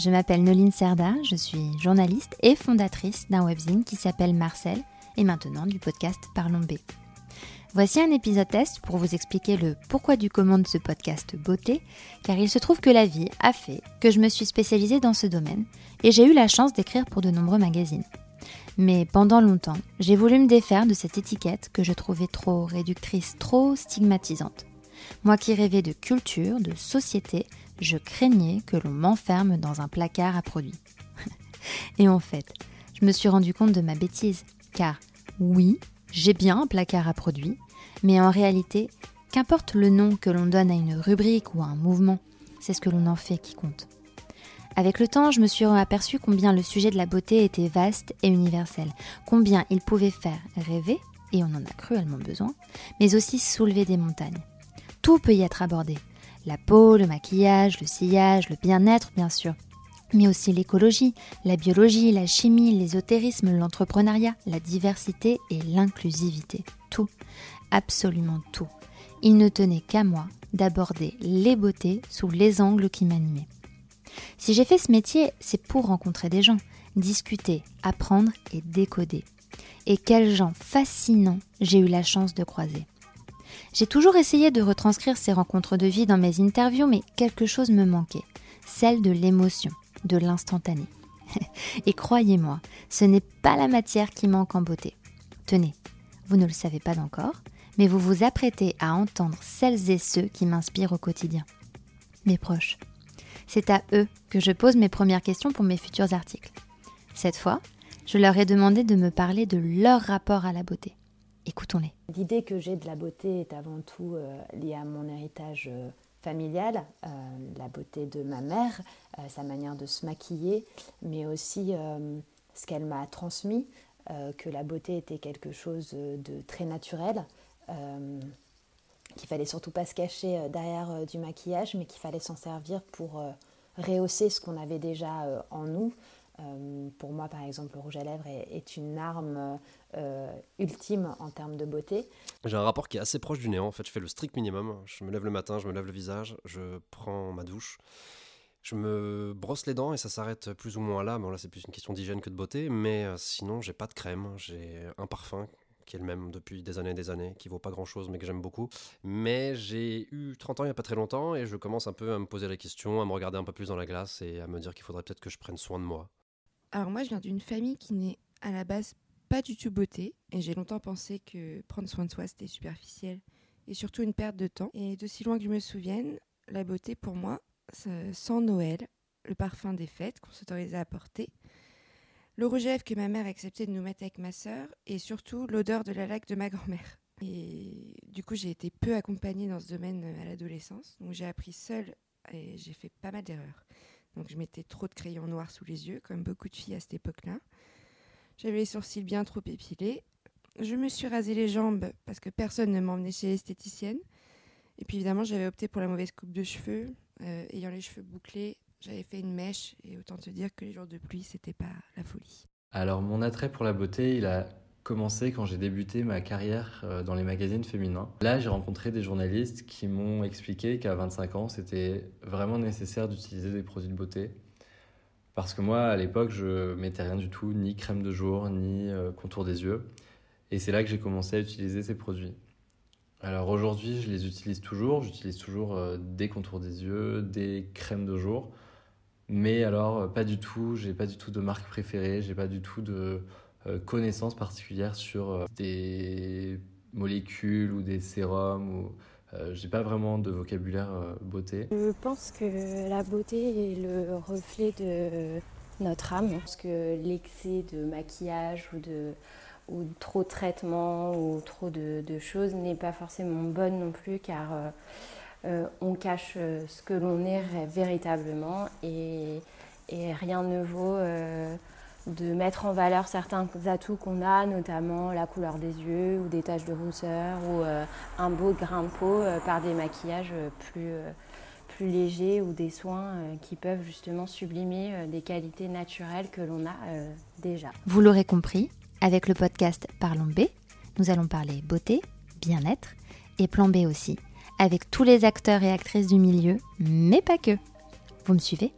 je m'appelle Noline Serda, je suis journaliste et fondatrice d'un webzine qui s'appelle Marcel et maintenant du podcast Parlons B. Voici un épisode test pour vous expliquer le pourquoi du comment de ce podcast beauté, car il se trouve que la vie a fait que je me suis spécialisée dans ce domaine et j'ai eu la chance d'écrire pour de nombreux magazines. Mais pendant longtemps, j'ai voulu me défaire de cette étiquette que je trouvais trop réductrice, trop stigmatisante. Moi qui rêvais de culture, de société, je craignais que l'on m'enferme dans un placard à produits. et en fait, je me suis rendu compte de ma bêtise, car oui, j'ai bien un placard à produits, mais en réalité, qu'importe le nom que l'on donne à une rubrique ou à un mouvement, c'est ce que l'on en fait qui compte. Avec le temps, je me suis aperçu combien le sujet de la beauté était vaste et universel, combien il pouvait faire rêver, et on en a cruellement besoin, mais aussi soulever des montagnes. Tout peut y être abordé. La peau, le maquillage, le sillage, le bien-être, bien sûr, mais aussi l'écologie, la biologie, la chimie, l'ésotérisme, l'entrepreneuriat, la diversité et l'inclusivité. Tout, absolument tout. Il ne tenait qu'à moi d'aborder les beautés sous les angles qui m'animaient. Si j'ai fait ce métier, c'est pour rencontrer des gens, discuter, apprendre et décoder. Et quels gens fascinants j'ai eu la chance de croiser. J'ai toujours essayé de retranscrire ces rencontres de vie dans mes interviews, mais quelque chose me manquait, celle de l'émotion de l'instantané. Et croyez-moi, ce n'est pas la matière qui manque en beauté. Tenez, vous ne le savez pas encore, mais vous vous apprêtez à entendre celles et ceux qui m'inspirent au quotidien. Mes proches. C'est à eux que je pose mes premières questions pour mes futurs articles. Cette fois, je leur ai demandé de me parler de leur rapport à la beauté. Écoutons-les. L'idée que j'ai de la beauté est avant tout euh, liée à mon héritage euh, familiale, euh, la beauté de ma mère, sa manière de se maquiller, mais aussi ce qu'elle m'a transmis, que la beauté était quelque chose de très naturel, qu'il fallait surtout pas se cacher derrière du maquillage, mais qu'il fallait s'en servir pour rehausser ce qu'on avait déjà en nous. Pour moi, par exemple, le rouge à lèvres est une arme euh, ultime en termes de beauté. J'ai un rapport qui est assez proche du néant. En fait, je fais le strict minimum. Je me lève le matin, je me lève le visage, je prends ma douche. Je me brosse les dents et ça s'arrête plus ou moins là. Bon, là, c'est plus une question d'hygiène que de beauté. Mais euh, sinon, j'ai pas de crème. J'ai un parfum qui est le même depuis des années et des années, qui vaut pas grand chose mais que j'aime beaucoup. Mais j'ai eu 30 ans il y a pas très longtemps et je commence un peu à me poser la question, à me regarder un peu plus dans la glace et à me dire qu'il faudrait peut-être que je prenne soin de moi. Alors moi je viens d'une famille qui n'est à la base pas du tout beauté. Et j'ai longtemps pensé que prendre soin de soi, c'était superficiel et surtout une perte de temps. Et de si loin que je me souvienne, la beauté pour moi, sans Noël, le parfum des fêtes qu'on s'autorisait à porter, le rouge à lèvres que ma mère acceptait de nous mettre avec ma sœur et surtout l'odeur de la laque de ma grand-mère. Et du coup, j'ai été peu accompagnée dans ce domaine à l'adolescence. Donc j'ai appris seule et j'ai fait pas mal d'erreurs. Donc je mettais trop de crayons noirs sous les yeux, comme beaucoup de filles à cette époque-là. J'avais les sourcils bien trop épilés. Je me suis rasé les jambes parce que personne ne m'emmenait chez l'esthéticienne. Et puis évidemment, j'avais opté pour la mauvaise coupe de cheveux. Euh, ayant les cheveux bouclés, j'avais fait une mèche. Et autant te dire que les jours de pluie, c'était pas la folie. Alors, mon attrait pour la beauté, il a commencé quand j'ai débuté ma carrière euh, dans les magazines féminins. Là, j'ai rencontré des journalistes qui m'ont expliqué qu'à 25 ans, c'était vraiment nécessaire d'utiliser des produits de beauté parce que moi, à l'époque, je mettais rien du tout, ni crème de jour, ni euh, contour des yeux. Et c'est là que j'ai commencé à utiliser ces produits. Alors aujourd'hui, je les utilise toujours. J'utilise toujours euh, des contours des yeux, des crèmes de jour. Mais alors, pas du tout, j'ai pas du tout de marque préférée, j'ai pas du tout de connaissances particulières sur des molécules ou des sérums ou euh, j'ai pas vraiment de vocabulaire euh, beauté. Je pense que la beauté est le reflet de notre âme. Parce que l'excès de maquillage ou de ou trop de traitement ou trop de, choses n'est pas forcément bonne non plus car euh, on cache ce que l'on est véritablement et, et, rien ne vaut de mettre en valeur certains atouts qu'on a, notamment la couleur des yeux ou des taches de rousseur ou un beau grain de peau par des maquillages plus plus légers ou des soins euh, qui peuvent justement sublimer euh, des qualités naturelles que l'on a euh, déjà. Vous l'aurez compris, avec le podcast Parlons B, nous allons parler beauté, bien-être et plan B aussi, avec tous les acteurs et actrices du milieu, mais pas que. Vous me suivez?